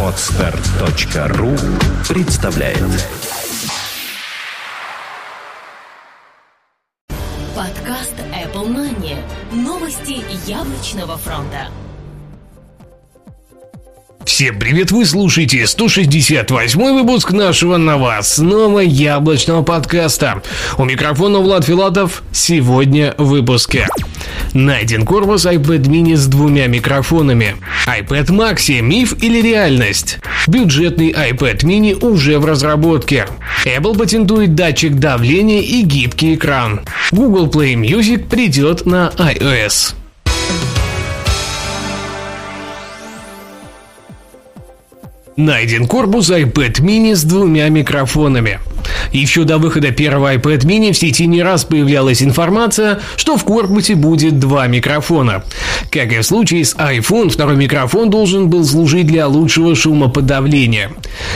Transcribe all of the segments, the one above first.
Отстар.ру представляет Подкаст Apple Money. Новости яблочного фронта. Всем привет, вы слушаете 168 выпуск нашего новостного яблочного подкаста. У микрофона Влад Филатов сегодня в выпуске. Найден корпус iPad mini с двумя микрофонами. iPad Maxi – миф или реальность? Бюджетный iPad mini уже в разработке. Apple патентует датчик давления и гибкий экран. Google Play Music придет на iOS. Найден корпус iPad mini с двумя микрофонами. Еще до выхода первого iPad mini в сети не раз появлялась информация, что в корпусе будет два микрофона. Как и в случае с iPhone, второй микрофон должен был служить для лучшего шумоподавления.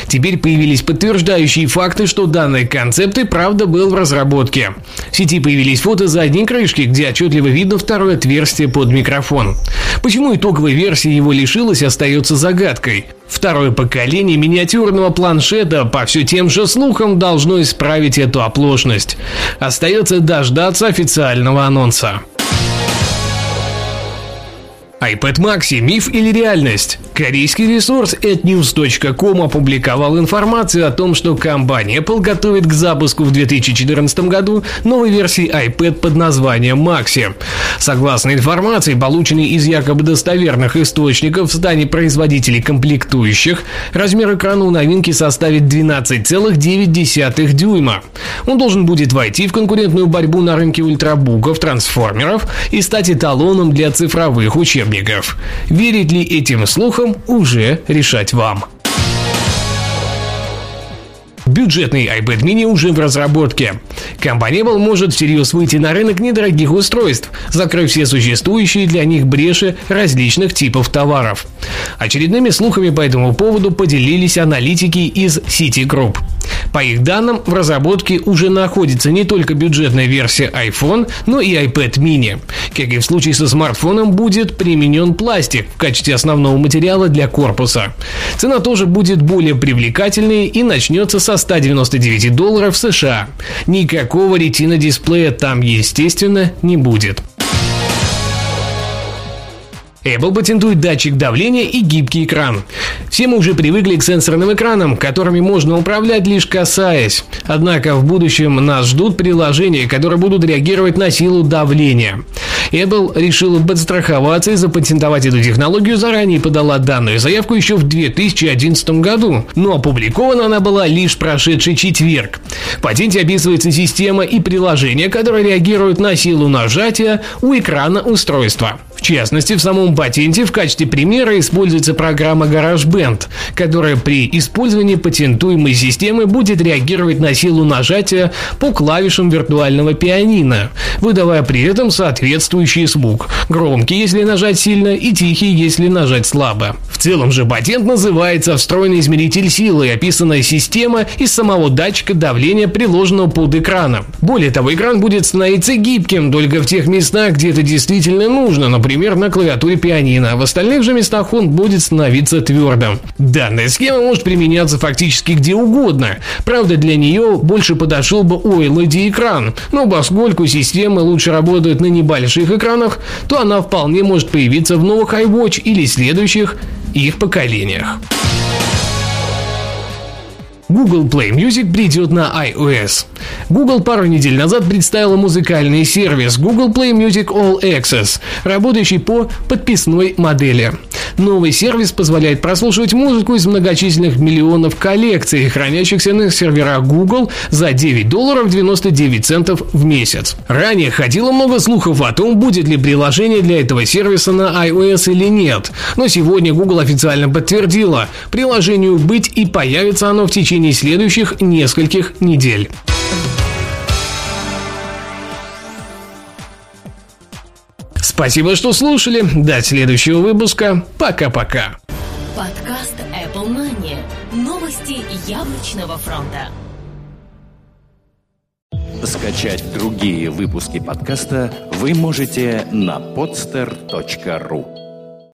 Теперь появились подтверждающие факты, что данный концепт и правда был в разработке. В сети появились фото задней крышки, где отчетливо видно второе отверстие под микрофон. Почему итоговая версия его лишилась, остается загадкой. Второе поколение миниатюрного планшета по все тем же слухам должно исправить эту оплошность. Остается дождаться официального анонса iPad Maxi – миф или реальность? Корейский ресурс atnews.com опубликовал информацию о том, что компания Apple готовит к запуску в 2014 году новой версии iPad под названием Maxi. Согласно информации, полученной из якобы достоверных источников в стане производителей комплектующих, размер экрана у новинки составит 12,9 дюйма. Он должен будет войти в конкурентную борьбу на рынке ультрабуков, трансформеров и стать эталоном для цифровых учебников учебников. Верить ли этим слухам, уже решать вам. Бюджетный iPad mini уже в разработке. Компания Apple может всерьез выйти на рынок недорогих устройств, закрыв все существующие для них бреши различных типов товаров. Очередными слухами по этому поводу поделились аналитики из Citigroup. По их данным, в разработке уже находится не только бюджетная версия iPhone, но и iPad mini. Как и в случае со смартфоном, будет применен пластик в качестве основного материала для корпуса. Цена тоже будет более привлекательной и начнется со 199 долларов США. Никакого ретина дисплея там, естественно, не будет. Apple патентует датчик давления и гибкий экран. Все мы уже привыкли к сенсорным экранам, которыми можно управлять лишь касаясь. Однако в будущем нас ждут приложения, которые будут реагировать на силу давления. Apple решила подстраховаться и запатентовать эту технологию заранее подала данную заявку еще в 2011 году, но опубликована она была лишь прошедший четверг. В патенте описывается система и приложение, которые реагируют на силу нажатия у экрана устройства. Частности, в самом патенте в качестве примера используется программа GarageBand, которая при использовании патентуемой системы будет реагировать на силу нажатия по клавишам виртуального пианино, выдавая при этом соответствующий звук. Громкий, если нажать сильно, и тихий, если нажать слабо. В целом же патент называется «Встроенный измеритель силы» и описанная система из самого датчика давления, приложенного под экраном. Более того, экран будет становиться гибким только в тех местах, где это действительно нужно, например, например, на клавиатуре пианино, в остальных же местах он будет становиться твердым. Данная схема может применяться фактически где угодно. Правда, для нее больше подошел бы OLED экран, но поскольку системы лучше работают на небольших экранах, то она вполне может появиться в новых iWatch или следующих их поколениях. Google Play Music придет на iOS. Google пару недель назад представила музыкальный сервис Google Play Music All Access, работающий по подписной модели. Новый сервис позволяет прослушивать музыку из многочисленных миллионов коллекций, хранящихся на серверах Google за 9 долларов 99 центов в месяц. Ранее ходило много слухов о том, будет ли приложение для этого сервиса на iOS или нет. Но сегодня Google официально подтвердила, приложению быть и появится оно в течение следующих нескольких недель. Спасибо, что слушали. До следующего выпуска. Пока-пока. Подкаст Apple Money. Новости яблочного фронта. Скачать другие выпуски подкаста вы можете на podster.ru